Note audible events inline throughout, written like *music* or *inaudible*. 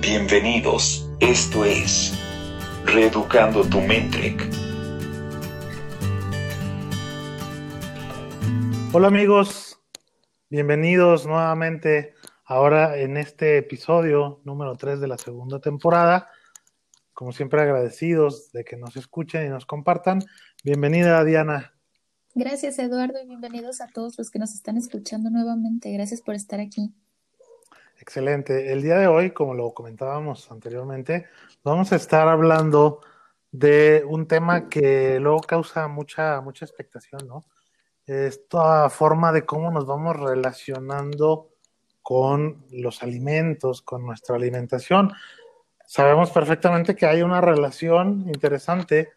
Bienvenidos, esto es Reeducando tu mente. Hola amigos, bienvenidos nuevamente ahora en este episodio número 3 de la segunda temporada. Como siempre agradecidos de que nos escuchen y nos compartan. Bienvenida Diana. Gracias Eduardo y bienvenidos a todos los que nos están escuchando nuevamente. Gracias por estar aquí. Excelente. El día de hoy, como lo comentábamos anteriormente, vamos a estar hablando de un tema que luego causa mucha, mucha expectación, ¿no? Esta forma de cómo nos vamos relacionando con los alimentos, con nuestra alimentación. Sabemos perfectamente que hay una relación interesante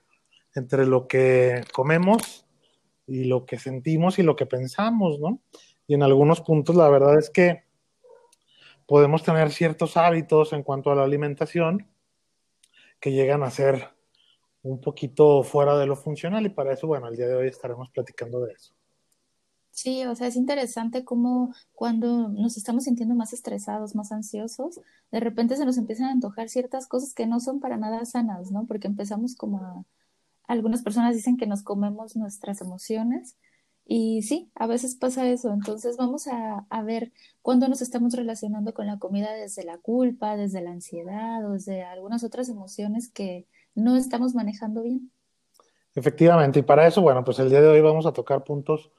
entre lo que comemos y lo que sentimos y lo que pensamos, ¿no? Y en algunos puntos la verdad es que podemos tener ciertos hábitos en cuanto a la alimentación que llegan a ser un poquito fuera de lo funcional y para eso, bueno, el día de hoy estaremos platicando de eso. Sí, o sea, es interesante cómo cuando nos estamos sintiendo más estresados, más ansiosos, de repente se nos empiezan a antojar ciertas cosas que no son para nada sanas, ¿no? Porque empezamos como a... Algunas personas dicen que nos comemos nuestras emociones y sí, a veces pasa eso. Entonces vamos a, ver cuándo nos estamos relacionando con la comida desde la culpa, desde la ansiedad o desde algunas otras emociones que no estamos manejando bien. Efectivamente, y para eso, bueno, pues el día de hoy vamos a tocar puntos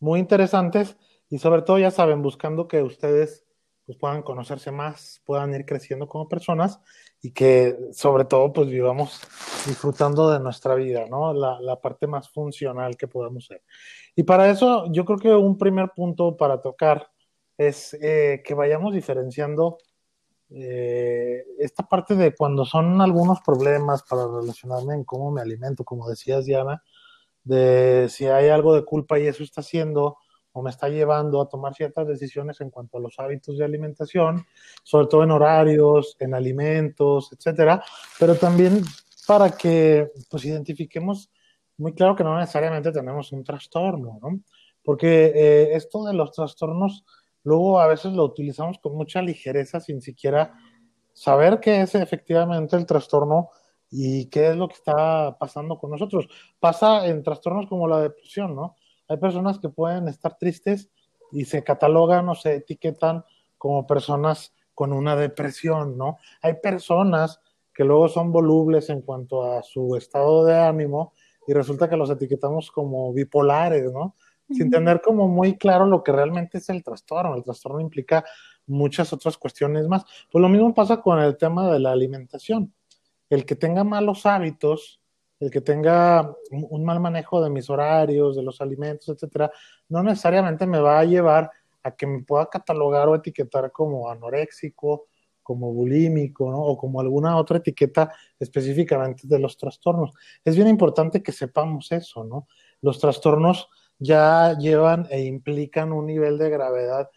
muy interesantes y sobre todo, ya saben, buscando que ustedes pues, puedan conocerse más, puedan ir creciendo como personas y que sobre todo pues vivamos disfrutando de nuestra vida, ¿no? La, la parte más funcional que podamos ser. Y para eso yo creo que un primer punto para tocar es eh, que vayamos diferenciando eh, esta parte de cuando son algunos problemas para relacionarme en cómo me alimento, como decías Diana, de si hay algo de culpa y eso está haciendo o me está llevando a tomar ciertas decisiones en cuanto a los hábitos de alimentación, sobre todo en horarios, en alimentos, etcétera, pero también para que pues identifiquemos muy claro que no necesariamente tenemos un trastorno, ¿no? Porque eh, esto de los trastornos, luego a veces lo utilizamos con mucha ligereza sin siquiera saber qué es efectivamente el trastorno y qué es lo que está pasando con nosotros. Pasa en trastornos como la depresión, ¿no? Hay personas que pueden estar tristes y se catalogan o se etiquetan como personas con una depresión, ¿no? Hay personas que luego son volubles en cuanto a su estado de ánimo y resulta que los etiquetamos como bipolares, ¿no? Sin tener como muy claro lo que realmente es el trastorno. El trastorno implica muchas otras cuestiones más. Pues lo mismo pasa con el tema de la alimentación. El que tenga malos hábitos, el que tenga un mal manejo de mis horarios, de los alimentos, etcétera, no necesariamente me va a llevar a que me pueda catalogar o etiquetar como anoréxico como bulímico, ¿no? O como alguna otra etiqueta específicamente de los trastornos. Es bien importante que sepamos eso, ¿no? Los trastornos ya llevan e implican un nivel de gravedad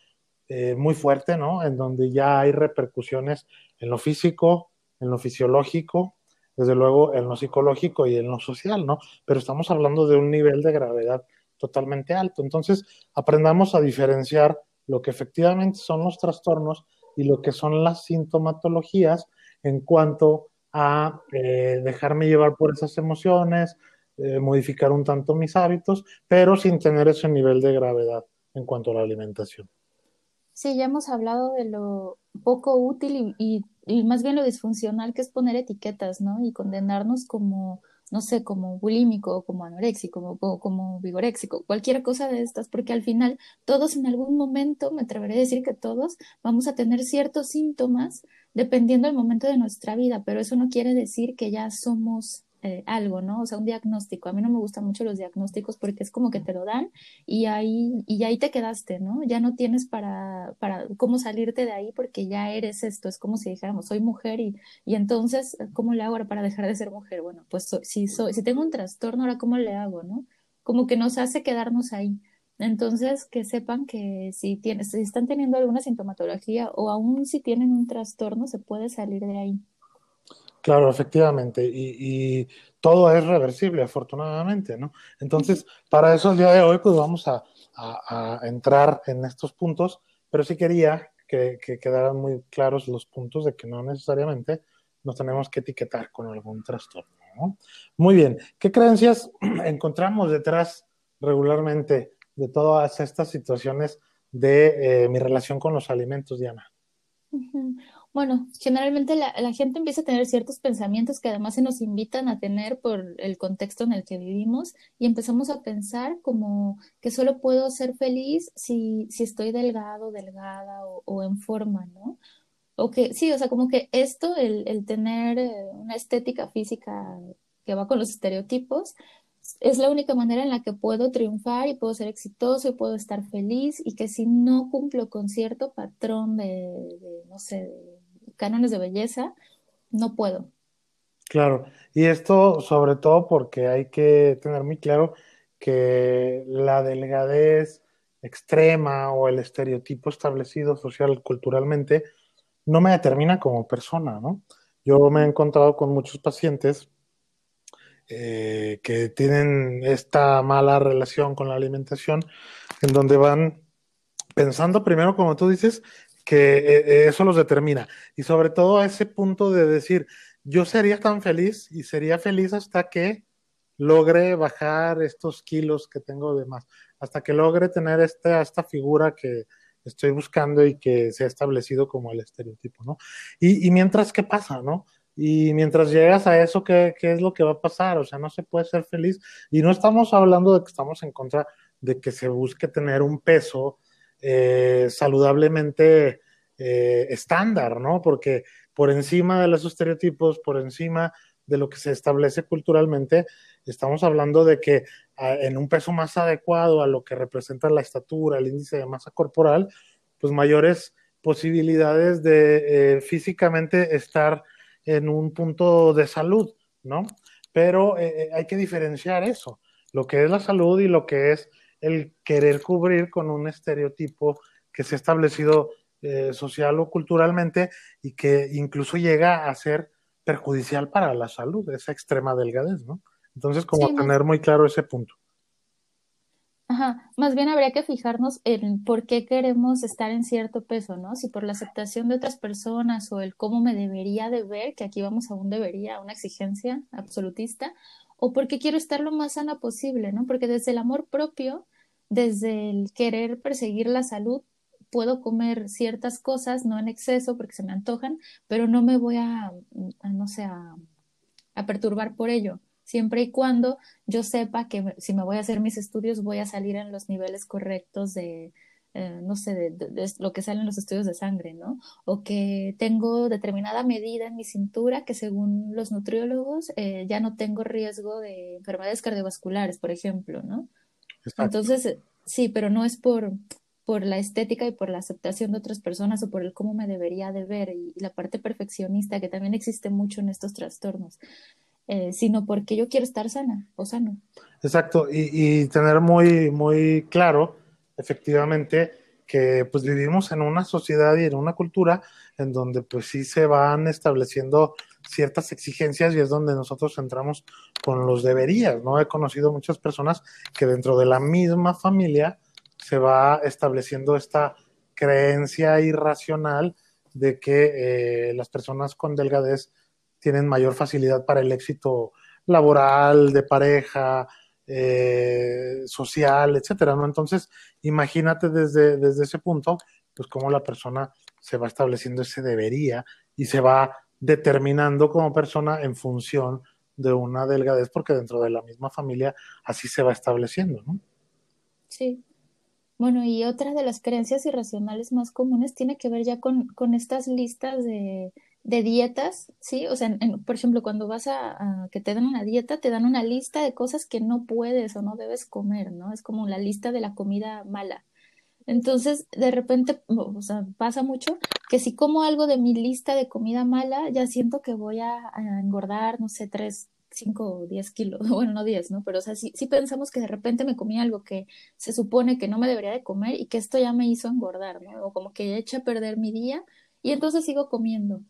eh, muy fuerte, ¿no? En donde ya hay repercusiones en lo físico, en lo fisiológico, desde luego en lo psicológico y en lo social, ¿no? Pero estamos hablando de un nivel de gravedad totalmente alto. Entonces, aprendamos a diferenciar lo que efectivamente son los trastornos y lo que son las sintomatologías en cuanto a eh, dejarme llevar por esas emociones, eh, modificar un tanto mis hábitos, pero sin tener ese nivel de gravedad en cuanto a la alimentación. Sí, ya hemos hablado de lo poco útil y, y más bien lo disfuncional que es poner etiquetas, ¿no? Y condenarnos como no sé, como bulímico, como anoréxico, como, como vigoréxico, cualquier cosa de estas, porque al final todos en algún momento, me atreveré a decir que todos, vamos a tener ciertos síntomas dependiendo del momento de nuestra vida, pero eso no quiere decir que ya somos eh, algo, ¿no? O sea, un diagnóstico. A mí no me gustan mucho los diagnósticos porque es como que te lo dan y ahí, y ahí te quedaste, ¿no? Ya no tienes para, para cómo salirte de ahí porque ya eres esto. Es como si dijéramos, soy mujer y, y entonces, ¿cómo le hago ahora para dejar de ser mujer? Bueno, pues si, soy, si tengo un trastorno, ahora ¿cómo le hago, no? Como que nos hace quedarnos ahí. Entonces, que sepan que si, tienes, si están teniendo alguna sintomatología o aún si tienen un trastorno, se puede salir de ahí. Claro, efectivamente, y, todo es reversible, afortunadamente, ¿no? Entonces, para eso el día de hoy, pues vamos a, entrar en estos puntos, pero sí quería que, que quedaran muy claros los puntos de que no necesariamente nos tenemos que etiquetar con algún trastorno. ¿no? Muy bien, ¿qué creencias *clears throat* encontramos detrás regularmente de todas estas situaciones de eh, mi relación con los alimentos, Diana? Bueno, generalmente la, gente empieza a tener ciertos pensamientos que además se nos invitan a tener por el contexto en el que vivimos y empezamos a pensar como que solo puedo ser feliz si, si estoy delgado, delgada o, o en forma, ¿no? O que sí, o sea, como que esto, el, el tener eh, una estética física que va con los estereotipos, es la única manera en la que puedo triunfar y puedo ser exitoso y puedo estar feliz y que si no cumplo con cierto patrón de, no sé, de cánones de belleza, no puedo. Claro, y esto sobre todo porque hay que tener muy claro que la delgadez extrema o el estereotipo establecido social culturalmente no me determina como persona, ¿no? Yo me he encontrado con muchos pacientes eh, que tienen esta mala relación con la alimentación, en donde van pensando primero, como tú dices, que eh, eso los determina. Y sobre todo a ese punto de decir, yo sería tan feliz y sería feliz hasta que logre bajar estos kilos que tengo de más, hasta que logre tener esta, esta figura que estoy buscando y que se ha establecido como el estereotipo, ¿no? Y, y mientras, ¿qué pasa, no? Y mientras llegas a eso, ¿qué, ¿qué, es lo que va a pasar? O sea, no se puede ser feliz. Y no estamos hablando de que estamos en contra de que se busque tener un peso eh, saludablemente eh, estándar, ¿no? Porque por encima de los estereotipos, por encima de lo que se establece culturalmente, estamos hablando de que a, en un peso más adecuado a lo que representa la estatura, el índice de masa corporal, pues mayores posibilidades de eh, físicamente estar en un punto de salud, ¿no? Pero eh, hay que diferenciar eso, lo que es la salud y lo que es el querer cubrir con un estereotipo que se ha establecido eh, social o culturalmente y que incluso llega a ser perjudicial para la salud, esa extrema delgadez, ¿no? Entonces, como sí, tener muy claro ese punto. Ajá, más bien habría que fijarnos en por qué queremos estar en cierto peso, ¿no? Si por la aceptación de otras personas o el cómo me debería de ver, que aquí vamos a un debería, a una exigencia absolutista, o porque quiero estar lo más sana posible, ¿no? Porque desde el amor propio, desde el querer perseguir la salud, puedo comer ciertas cosas, no en exceso porque se me antojan, pero no me voy a, no sé, a perturbar por ello siempre y cuando yo sepa que si me voy a hacer mis estudios voy a salir en los niveles correctos de, eh, no sé, de, de, de, lo que salen los estudios de sangre, ¿no? O que tengo determinada medida en mi cintura que según los nutriólogos eh, ya no tengo riesgo de enfermedades cardiovasculares, por ejemplo, ¿no? Exacto. Entonces, sí, pero no es por, por la estética y por la aceptación de otras personas o por el cómo me debería de ver y, y la parte perfeccionista que también existe mucho en estos trastornos eh, sino porque yo quiero estar sana o sano. Exacto, y, y, tener muy, muy claro, efectivamente, que pues vivimos en una sociedad y en una cultura en donde pues sí se van estableciendo ciertas exigencias y es donde nosotros entramos con los deberías, ¿no? He conocido muchas personas que dentro de la misma familia se va estableciendo esta creencia irracional de que eh, las personas con delgadez tienen mayor facilidad para el éxito laboral, de pareja, eh, social, etcétera, ¿no? Entonces, imagínate desde, desde ese punto, pues cómo la persona se va estableciendo ese debería y se va determinando como persona en función de una delgadez, porque dentro de la misma familia así se va estableciendo, ¿no? Sí. Bueno, y otra de las creencias irracionales más comunes tiene que ver ya con, con estas listas de, de dietas, ¿sí? O sea, en, por ejemplo, cuando vas a, que te dan una dieta, te dan una lista de cosas que no puedes o no debes comer, ¿no? Es como la lista de la comida mala. Entonces, de repente, o sea, pasa mucho que si como algo de mi lista de comida mala, ya siento que voy a, engordar, no sé, tres, cinco o diez kilos, *laughs* bueno, no diez, ¿no? Pero, o sea, sí, pensamos que de repente me comí algo que se supone que no me debería de comer y que esto ya me hizo engordar, ¿no? O como que ya eché a perder mi día y entonces sigo comiendo.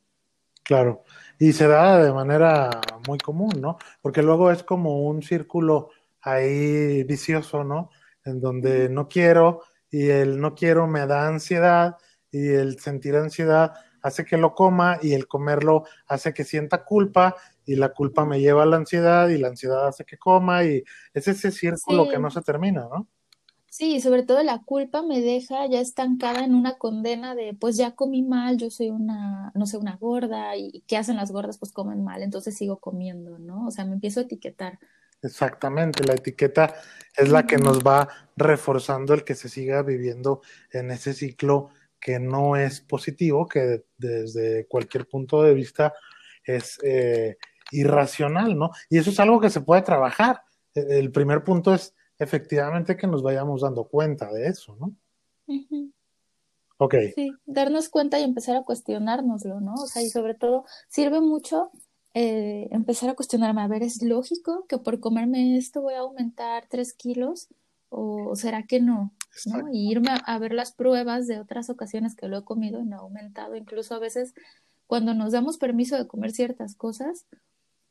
Claro, y se da de manera muy común, ¿no? Porque luego es como un círculo ahí vicioso, ¿no? En donde no quiero y el no quiero me da ansiedad y el sentir ansiedad hace que lo coma y el comerlo hace que sienta culpa y la culpa me lleva a la ansiedad y la ansiedad hace que coma y es ese círculo que no se termina, ¿no? Sí, sobre todo la culpa me deja ya estancada en una condena de, pues ya comí mal, yo soy una, no sé, una gorda y ¿qué hacen las gordas? Pues comen mal, entonces sigo comiendo, ¿no? O sea, me empiezo a etiquetar. Exactamente, la etiqueta es la que nos va reforzando el que se siga viviendo en ese ciclo que no es positivo, que desde cualquier punto de vista es eh, irracional, ¿no? Y eso es algo que se puede trabajar. E, el primer punto es efectivamente que nos vayamos dando cuenta de eso, ¿no? Ok. Sí, darnos cuenta y empezar a cuestionárnoslo, ¿no? O sea, y sobre todo sirve mucho eh, empezar a cuestionarme, a ver, ¿es lógico que por comerme esto voy a aumentar tres kilos? ¿O será que no? ¿no? Y irme a, ver las pruebas de otras ocasiones que lo he comido y no ha aumentado. Incluso a veces cuando nos damos permiso de comer ciertas cosas,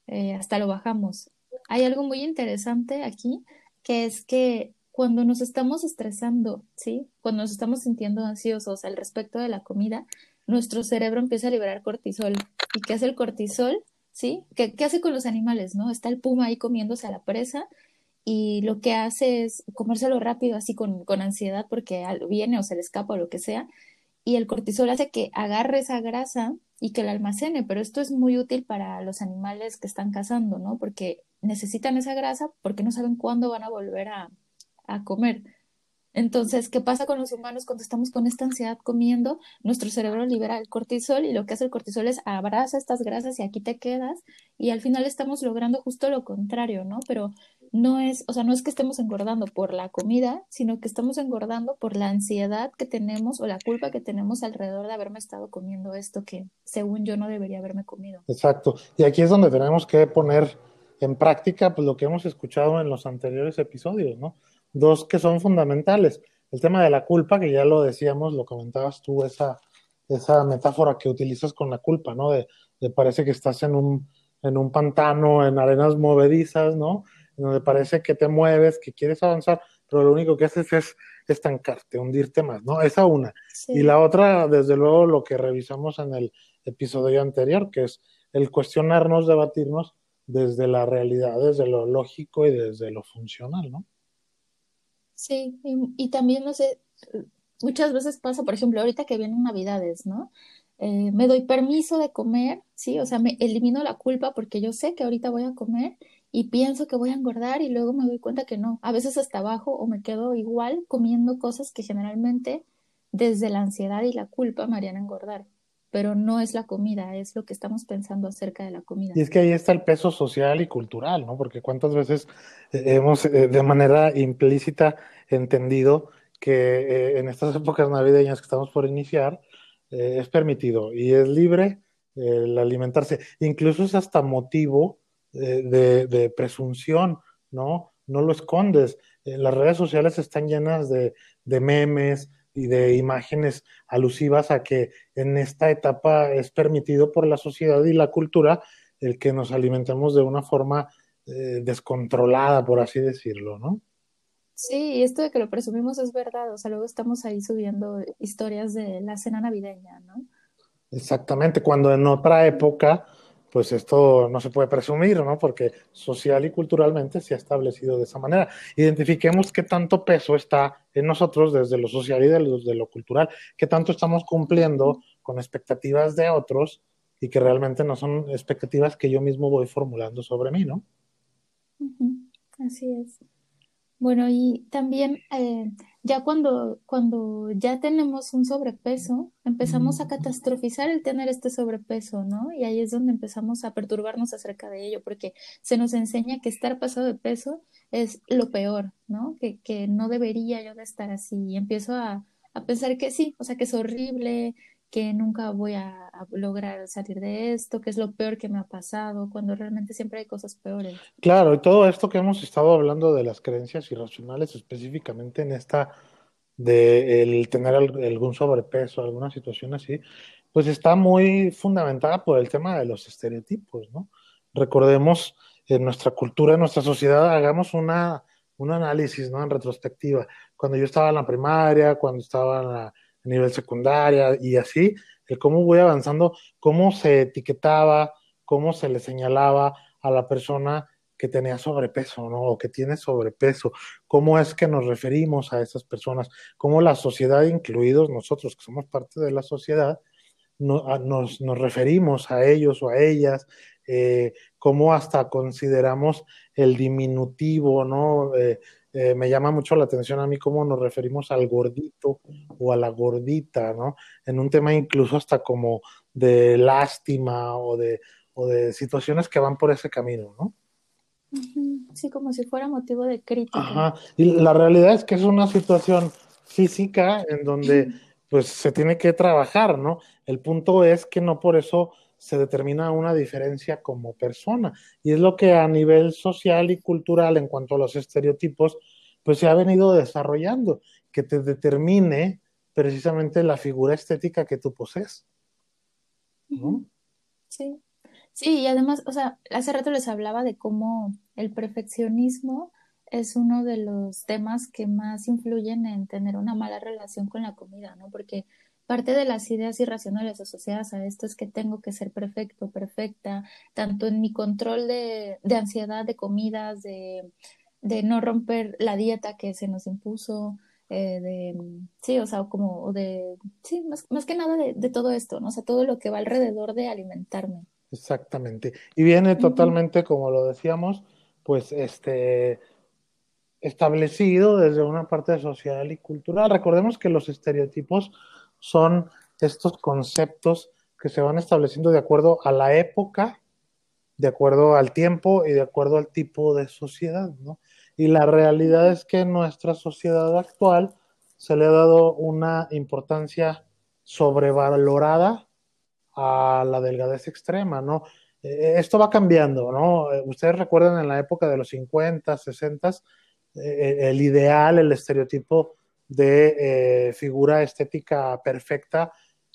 eh, hasta lo bajamos. Hay algo muy interesante aquí que es que cuando nos estamos estresando, ¿sí? Cuando nos estamos sintiendo ansiosos al respecto de la comida, nuestro cerebro empieza a liberar cortisol. ¿Y qué hace el cortisol? ¿Sí? ¿Qué, hace con los animales, no? Está el puma ahí comiéndose a la presa y lo que hace es comérselo rápido, así con, con ansiedad porque viene o se le escapa o lo que sea, y el cortisol hace que agarre esa grasa y que la almacene, pero esto es muy útil para los animales que están cazando, ¿no? Porque necesitan esa grasa porque no saben cuándo van a volver a, a comer. Entonces, ¿qué pasa con los humanos cuando estamos con esta ansiedad comiendo? Nuestro cerebro libera el cortisol y lo que hace el cortisol es abraza estas grasas y aquí te quedas y al final estamos logrando justo lo contrario, ¿no? Pero no es, o sea, no es que estemos engordando por la comida, sino que estamos engordando por la ansiedad que tenemos o la culpa que tenemos alrededor de haberme estado comiendo esto que según yo no debería haberme comido. Exacto. Y aquí es donde tenemos que poner en práctica pues lo que hemos escuchado en los anteriores episodios, ¿no? dos que son fundamentales. El tema de la culpa, que ya lo decíamos, lo comentabas tú, esa, esa metáfora que utilizas con la culpa, ¿no? De, parece que estás en un, en un pantano, en arenas movedizas, ¿no? Donde parece que te mueves, que quieres avanzar, pero lo único que haces es estancarte, hundirte más, ¿no? Esa una. Y la otra, desde luego, lo que revisamos en el episodio anterior, que es el cuestionarnos, debatirnos desde la realidad, desde lo lógico y desde lo funcional, ¿no? Sí, y, también, no sé, muchas veces pasa, por ejemplo, ahorita que vienen Navidades, ¿no? Eh, me doy permiso de comer, ¿sí? O sea, me elimino la culpa porque yo sé que ahorita voy a comer y pienso que voy a engordar y luego me doy cuenta que no. A veces hasta abajo o me quedo igual comiendo cosas que generalmente desde la ansiedad y la culpa me harían engordar pero no es la comida, es lo que estamos pensando acerca de la comida. Y es que ahí está el peso social y cultural, ¿no? Porque cuántas veces eh, hemos eh, de manera implícita entendido que eh, en estas épocas navideñas que estamos por iniciar es permitido y es libre el alimentarse. Incluso es hasta motivo de, de, presunción, ¿no? No lo escondes. las redes sociales están llenas de, de memes, y de imágenes alusivas a que en esta etapa es permitido por la sociedad y la cultura el que nos alimentemos de una forma eh, descontrolada, por así decirlo, ¿no? Sí, y esto de que lo presumimos es verdad, o sea, luego estamos ahí subiendo historias de la cena navideña, ¿no? Exactamente, cuando en otra época pues esto no se puede presumir, ¿no? Porque social y culturalmente se ha establecido de esa manera. Identifiquemos qué tanto peso está en nosotros desde lo social y desde lo cultural, qué tanto estamos cumpliendo con expectativas de otros y que realmente no son expectativas que yo mismo voy formulando sobre mí, ¿no? Así es. Bueno, y también eh, ya cuando, cuando ya tenemos un sobrepeso, empezamos a catastrofizar el tener este sobrepeso, ¿no? Y ahí es donde empezamos a perturbarnos acerca de ello, porque se nos enseña que estar pasado de peso es lo peor, ¿no? Que, que no debería yo de estar así. Y empiezo a, a pensar que sí, o sea, que es horrible, que nunca voy a, lograr salir de esto, que es lo peor que me ha pasado, cuando realmente siempre hay cosas peores. Claro, y todo esto que hemos estado hablando de las creencias irracionales, específicamente en esta de el tener algún sobrepeso, alguna situación así, pues está muy fundamentada por el tema de los estereotipos, ¿no? Recordemos en nuestra cultura, en nuestra sociedad, hagamos una, un análisis, ¿no? En retrospectiva. Cuando yo estaba en la primaria, cuando estaba en la a nivel secundaria y así, el cómo voy avanzando, cómo se etiquetaba, cómo se le señalaba a la persona que tenía sobrepeso, ¿no? O que tiene sobrepeso, cómo es que nos referimos a esas personas, cómo la sociedad, incluidos nosotros que somos parte de la sociedad, nos, nos, referimos a ellos o a ellas, eh, cómo hasta consideramos el diminutivo, ¿no? Eh, eh, me llama mucho la atención a mí cómo nos referimos al gordito o a la gordita, ¿no? En un tema incluso hasta como de lástima o de, o de situaciones que van por ese camino, ¿no? Sí, como si fuera motivo de crítica. Ajá, y la realidad es que es una situación física en donde *clears throat* pues se tiene que trabajar, ¿no? El punto es que no por eso se determina una diferencia como persona. Y es lo que a nivel social y cultural, en cuanto a los estereotipos, pues se ha venido desarrollando, que te determine precisamente la figura estética que tú posees. Sí. Sí, y además, o sea, hace rato les hablaba de cómo el perfeccionismo es uno de los temas que más influyen en tener una mala relación con la comida, ¿no? Porque parte de las ideas irracionales asociadas a esto es que tengo que ser perfecto, perfecta, tanto en mi control de, de ansiedad de comidas, de, de, no romper la dieta que se nos impuso, eh, de, sí, o sea, como de, sí, más, más que nada de, de, todo esto, ¿no? O sea, todo lo que va alrededor de alimentarme. Exactamente. Y viene totalmente, como lo decíamos, pues este establecido desde una parte social y cultural. Recordemos que los estereotipos son estos conceptos que se van estableciendo de acuerdo a la época, de acuerdo al tiempo y de acuerdo al tipo de sociedad, ¿no? Y la realidad es que en nuestra sociedad actual se le ha dado una importancia sobrevalorada a la delgadez extrema, ¿no? Eh, esto va cambiando, ¿no? Eh, ustedes recuerdan en la época de los 50, 60, eh, el ideal, el estereotipo de eh, figura estética perfecta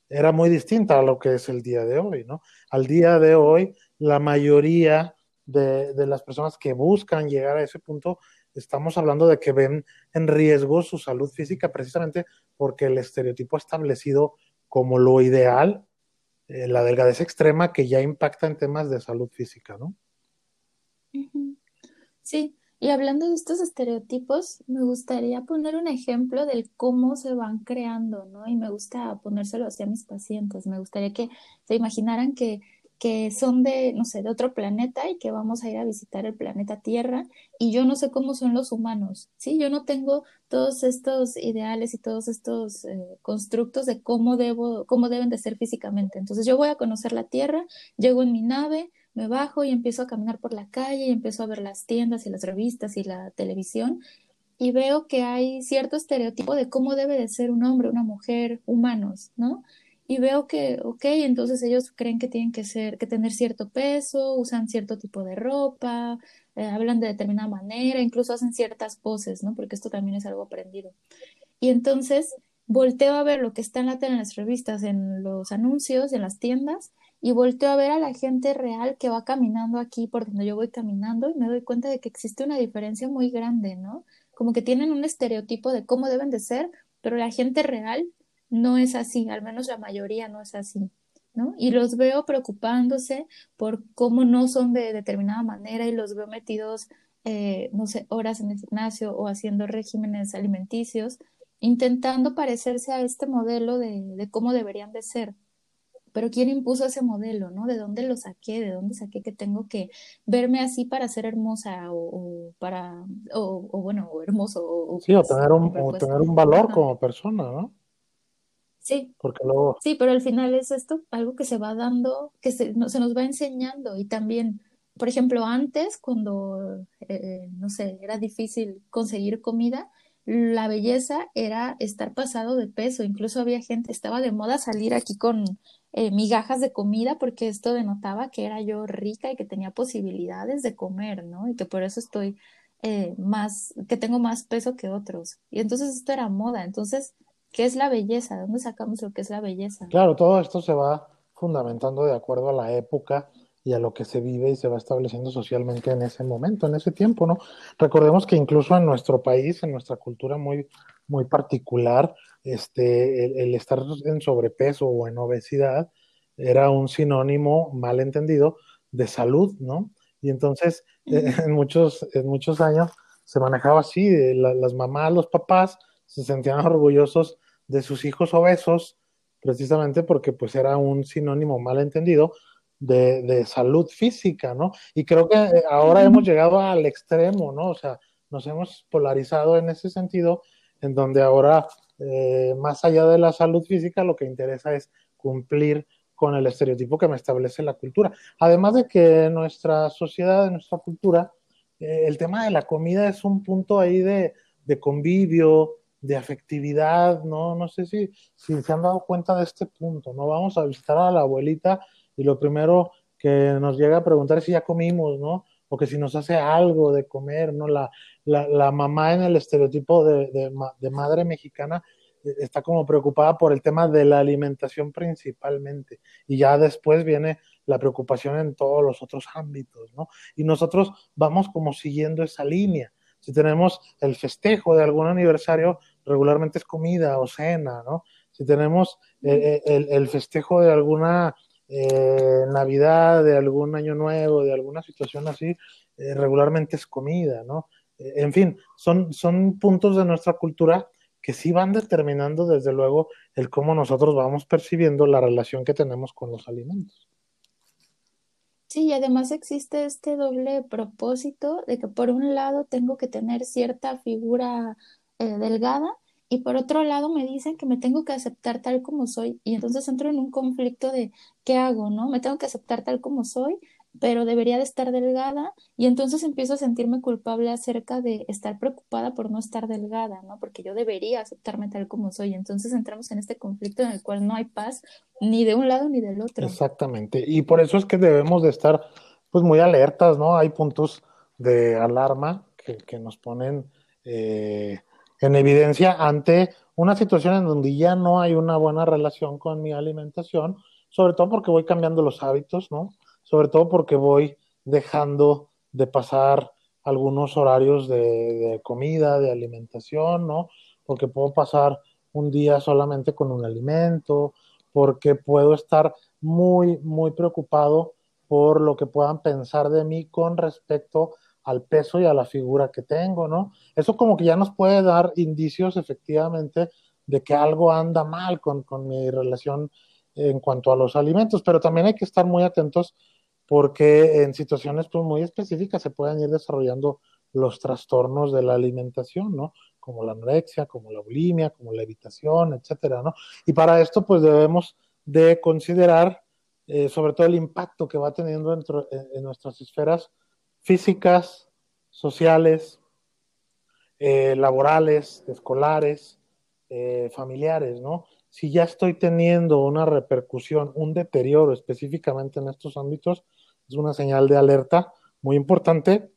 era muy distinta a lo que es el día de hoy, ¿no? Al día de hoy, la mayoría de, de, las personas que buscan llegar a ese punto, estamos hablando de que ven en riesgo su salud física precisamente porque el estereotipo establecido como lo ideal, eh, la delgadez extrema que ya impacta en temas de salud física, ¿no? Sí, y hablando de estos estereotipos, me gustaría poner un ejemplo del cómo se van creando, ¿no? Y me gusta ponérselo hacia mis pacientes. Me gustaría que se imaginaran que, que son de, no sé, de otro planeta y que vamos a ir a visitar el planeta Tierra y yo no sé cómo son los humanos, ¿sí? Yo no tengo todos estos ideales y todos estos eh, constructos de cómo debo, cómo deben de ser físicamente. Entonces yo voy a conocer la Tierra, llego en mi nave, me bajo y empiezo a caminar por la calle y empiezo a ver las tiendas y las revistas y la televisión y veo que hay cierto estereotipo de cómo debe de ser un hombre, una mujer, humanos, ¿no? Y veo que, ok, entonces ellos creen que tienen que ser, que tener cierto peso, usan cierto tipo de ropa, eh, hablan de determinada manera, incluso hacen ciertas poses, ¿no? Porque esto también es algo aprendido. Y entonces volteo a ver lo que está en la tele, en las revistas, en los anuncios, en las tiendas, y volteo a ver a la gente real que va caminando aquí por donde yo voy caminando y me doy cuenta de que existe una diferencia muy grande, ¿no? Como que tienen un estereotipo de cómo deben de ser, pero la gente real no es así, al menos la mayoría no es así, ¿no? Y los veo preocupándose por cómo no son de determinada manera y los veo metidos, eh, no sé, horas en el gimnasio o haciendo regímenes alimenticios, intentando parecerse a este modelo de, de cómo deberían de ser pero ¿quién impuso ese modelo, no? ¿De dónde lo saqué? ¿De dónde saqué que tengo que verme así para ser hermosa o, para, o, bueno, o hermoso? O, sí, o tener un, o tener un valor como persona, ¿no? Sí. Porque luego... Sí, pero al final es esto algo que se va dando, que se, se nos va enseñando y también, por ejemplo, antes cuando, eh, no sé, era difícil conseguir comida, la belleza era estar pasado de peso, incluso había gente, estaba de moda salir aquí con eh, migajas de comida porque esto denotaba que era yo rica y que tenía posibilidades de comer, ¿no? Y que por eso estoy eh, más, que tengo más peso que otros. Y entonces esto era moda. Entonces, ¿qué es la belleza? ¿De dónde sacamos lo que es la belleza? Claro, todo esto se va fundamentando de acuerdo a la época y a lo que se vive y se va estableciendo socialmente en ese momento, en ese tiempo, ¿no? Recordemos que incluso en nuestro país, en nuestra cultura muy, muy particular, este, el, el estar en sobrepeso o en obesidad era un sinónimo mal entendido de salud, ¿no? Y entonces, eh, en, muchos, en muchos años se manejaba así, la, las mamás, los papás se sentían orgullosos de sus hijos obesos, precisamente porque pues era un sinónimo mal entendido de, de, salud física, ¿no? Y creo que eh, ahora hemos llegado al extremo, ¿no? O sea, nos hemos polarizado en ese sentido, en donde ahora, eh, más allá de la salud física, lo que interesa es cumplir con el estereotipo que me establece la cultura. Además de que nuestra sociedad, nuestra cultura, eh, el tema de la comida es un punto ahí de, de, convivio, de afectividad, ¿no? No sé si, si se han dado cuenta de este punto, ¿no? Vamos a visitar a la abuelita y lo primero que nos llega a preguntar es si ya comimos, ¿no? O que si nos hace algo de comer, ¿no? La, la, la mamá en el estereotipo de, de, de madre mexicana está como preocupada por el tema de la alimentación principalmente y ya después viene la preocupación en todos los otros ámbitos, ¿no? Y nosotros vamos como siguiendo esa línea. Si tenemos el festejo de algún aniversario, regularmente es comida o cena, ¿no? Si tenemos el, el, el festejo de alguna eh, Navidad, de algún año nuevo, de alguna situación así, eh, regularmente es comida, ¿no? Eh, en fin, son, son puntos de nuestra cultura que sí van determinando desde luego el cómo nosotros vamos percibiendo la relación que tenemos con los alimentos. Sí, y además existe este doble propósito de que por un lado tengo que tener cierta figura eh, delgada y por otro lado me dicen que me tengo que aceptar tal como soy y entonces entro en un conflicto de ¿qué hago? ¿No? Me tengo que aceptar tal como soy, pero debería de estar delgada y entonces empiezo a sentirme culpable acerca de estar preocupada por no estar delgada, ¿no? Porque yo debería aceptarme tal como soy. Entonces entramos en este conflicto en el cual no hay paz ni de un lado ni del otro. Exactamente. Y por eso es que debemos de estar pues muy alertas, ¿no? Hay puntos de alarma que, que nos ponen eh, en evidencia ante una situación en donde ya no hay una buena relación con mi alimentación, sobre todo porque voy cambiando los hábitos, ¿no? sobre todo porque voy dejando de pasar algunos horarios de, comida, de alimentación, ¿no? Porque puedo pasar un día solamente con un alimento, porque puedo estar muy, muy preocupado por lo que puedan pensar de mí con respecto al peso y a la figura que tengo, ¿no? Eso como que ya nos puede dar indicios efectivamente de que algo anda mal con, con mi relación en cuanto a los alimentos, pero también hay que estar muy atentos porque en situaciones pues, muy específicas se pueden ir desarrollando los trastornos de la alimentación, ¿no? Como la anorexia, como la bulimia, como la evitación, etcétera, ¿no? Y para esto, pues debemos de considerar eh, sobre todo el impacto que va teniendo dentro, en, en nuestras esferas físicas, sociales, eh, laborales, escolares, eh, familiares, ¿no? Si ya estoy teniendo una repercusión, un deterioro específicamente en estos ámbitos, es una señal de alerta muy importante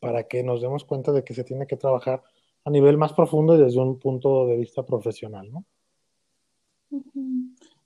para que nos demos cuenta de que se tiene que trabajar a nivel más profundo y desde un punto de vista profesional, ¿no?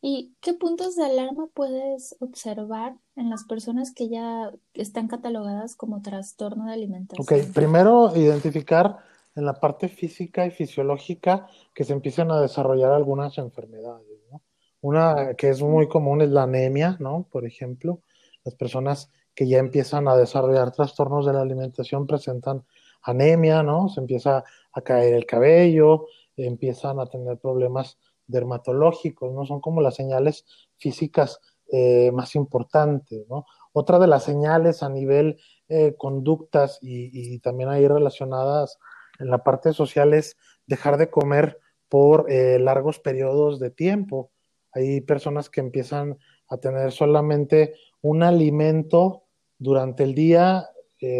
¿Y qué puntos de alarma puedes observar en las personas que ya están catalogadas como trastorno de alimentación? Ok, primero identificar en la parte física y fisiológica que se empiezan a desarrollar algunas enfermedades, ¿no? Una que es muy común es la anemia, ¿no? Por ejemplo, las personas que ya empiezan a desarrollar trastornos de la alimentación presentan anemia, ¿no? Se empieza a caer el cabello, empiezan a tener problemas dermatológicos, ¿no? Son como las señales físicas eh, más importantes, ¿no? Otra de las señales a nivel eh, conductas y, y, también ahí relacionadas en la parte social es dejar de comer por eh, largos periodos de tiempo. Hay personas que empiezan a tener solamente un alimento durante el día,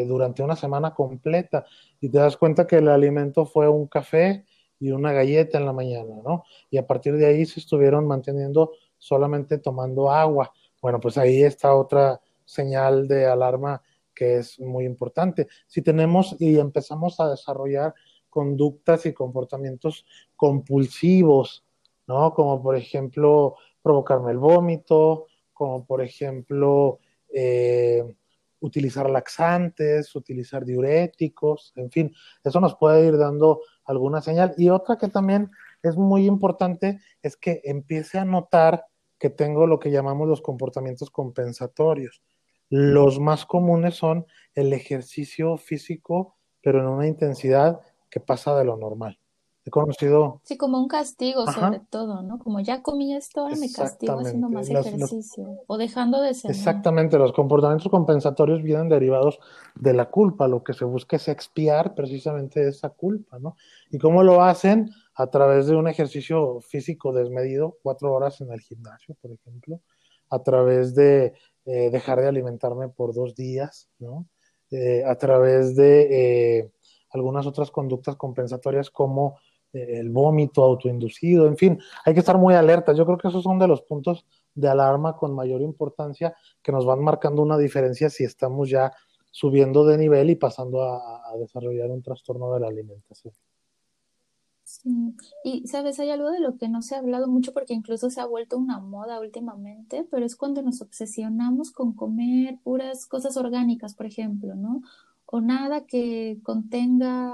durante una semana completa, y te das cuenta que el alimento fue un café y una galleta en la mañana, ¿no? Y a partir de ahí se estuvieron manteniendo solamente tomando agua. Bueno, pues ahí está otra señal de alarma que es muy importante. Si tenemos y empezamos a desarrollar conductas y comportamientos compulsivos, ¿no? Como por ejemplo provocarme el vómito, como por ejemplo eh, utilizar laxantes, utilizar diuréticos, en fin, eso nos puede ir dando alguna señal. Y otra que también es muy importante es que empiece a notar que tengo lo que llamamos los comportamientos compensatorios. Los más comunes son el ejercicio físico, pero en una intensidad que pasa de lo normal. He conocido. Sí, como un castigo sobre todo, ¿no? Como ya comí esto, ahora me castigo haciendo más ejercicio o dejando de ser. Exactamente, los comportamientos compensatorios vienen derivados de la culpa. Lo que se busca es expiar precisamente esa culpa, ¿no? ¿Y cómo lo hacen? A través de un ejercicio físico desmedido, cuatro horas en el gimnasio, por ejemplo, a través de eh, dejar de alimentarme por dos días, ¿no? Eh, a través de eh, algunas otras conductas compensatorias como el vómito autoinducido, en fin, hay que estar muy alerta. Yo creo que esos son de los puntos de alarma con mayor importancia que nos van marcando una diferencia si estamos ya subiendo de nivel y pasando a, desarrollar un trastorno de la alimentación. Sí, y sabes, hay algo de lo que no se ha hablado mucho porque incluso se ha vuelto una moda últimamente, pero es cuando nos obsesionamos con comer puras cosas orgánicas, por ejemplo, ¿no? O nada que contenga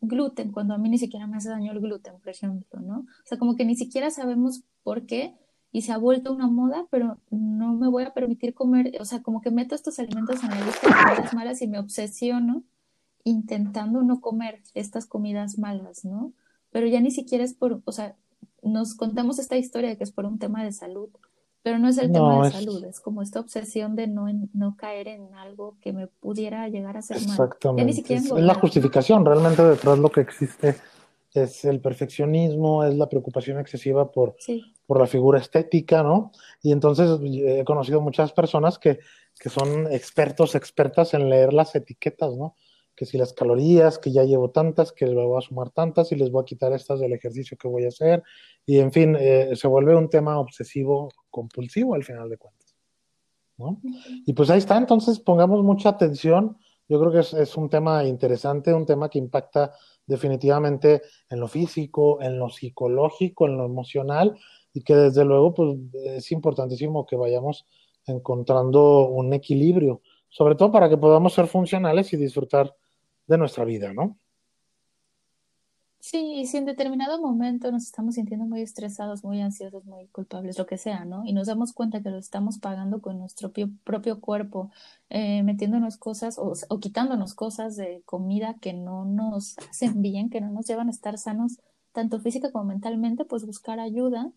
gluten, cuando a mí ni siquiera me hace daño el gluten, por ejemplo, ¿no? O sea, como que ni siquiera sabemos por qué y se ha vuelto una moda, pero no me voy a permitir comer, o sea, como que meto estos alimentos en la lista de comidas malas y me obsesiono intentando no comer estas comidas malas, ¿no? Pero ya ni siquiera es por, o sea, nos contamos esta historia de que es por un tema de salud, pero no es el tema de salud, es como esta obsesión de no, no caer en algo que me pudiera llegar a ser mal. Exactamente. es, la justificación, realmente detrás lo que existe es el perfeccionismo, es la preocupación excesiva por, por la figura estética, ¿no? Y entonces he conocido muchas personas que, que son expertos, expertas en leer las etiquetas, ¿no? que si las calorías, que ya llevo tantas, que les voy a sumar tantas y les voy a quitar estas del ejercicio que voy a hacer. Y en fin, eh, se vuelve un tema obsesivo compulsivo al final de cuentas. ¿no? Y pues ahí está, entonces pongamos mucha atención. Yo creo que es, un tema interesante, un tema que impacta definitivamente en lo físico, en lo psicológico, en lo emocional y que desde luego pues es importantísimo que vayamos encontrando un equilibrio, sobre todo para que podamos ser funcionales y disfrutar de nuestra vida, ¿no? Sí, y si en determinado momento nos estamos sintiendo muy estresados, muy ansiosos, muy culpables, lo que sea, ¿no? Y nos damos cuenta que lo estamos pagando con nuestro propio, cuerpo, eh, metiéndonos cosas o, quitándonos cosas de comida que no nos hacen bien, que no nos llevan a estar sanos, tanto física como mentalmente, pues buscar ayuda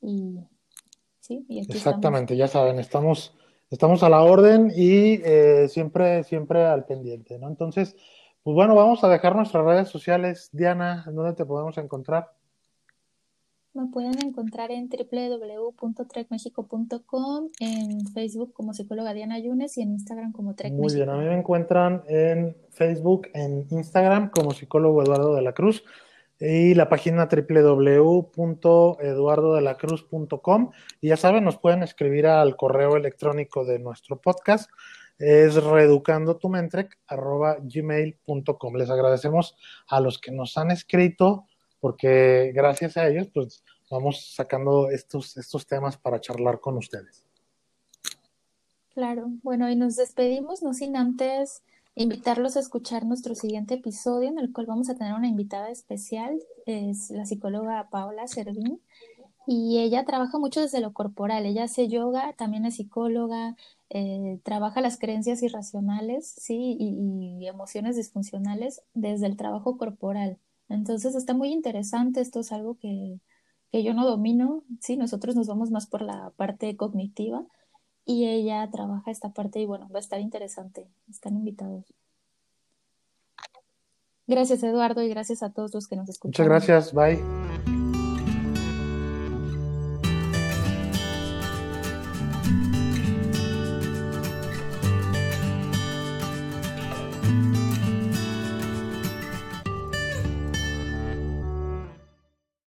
y sí, y Exactamente, ya saben, estamos estamos a la orden y eh, siempre, siempre al pendiente, ¿no? Entonces, pues bueno, vamos a dejar nuestras redes sociales. Diana, ¿dónde te podemos encontrar? Me pueden encontrar en www.trecmexico.com, en Facebook como psicóloga Diana Yunes y en Instagram como Trek Muy bien, a mí me encuentran en Facebook, en Instagram como psicólogo Eduardo de la Cruz y la página www.eduardodelacruz.com. Y ya saben, nos pueden escribir al correo electrónico de nuestro podcast, es reeducandotumentrec.gmail.com. Les agradecemos a los que nos han escrito, porque gracias a ellos, pues vamos sacando estos, estos temas para charlar con ustedes. Claro, bueno, y nos despedimos, no sin antes invitarlos a escuchar nuestro siguiente episodio en el cual vamos a tener una invitada especial, es la psicóloga Paola Servín, y ella trabaja mucho desde lo corporal, ella hace yoga, también es psicóloga, eh, trabaja las creencias irracionales, sí, y, emociones disfuncionales desde el trabajo corporal. Entonces está muy interesante, esto es algo que, que yo no domino, sí, nosotros nos vamos más por la parte cognitiva, y ella trabaja esta parte y bueno, va a estar interesante. Están invitados. Gracias Eduardo y gracias a todos los que nos escuchan. Muchas gracias, bye.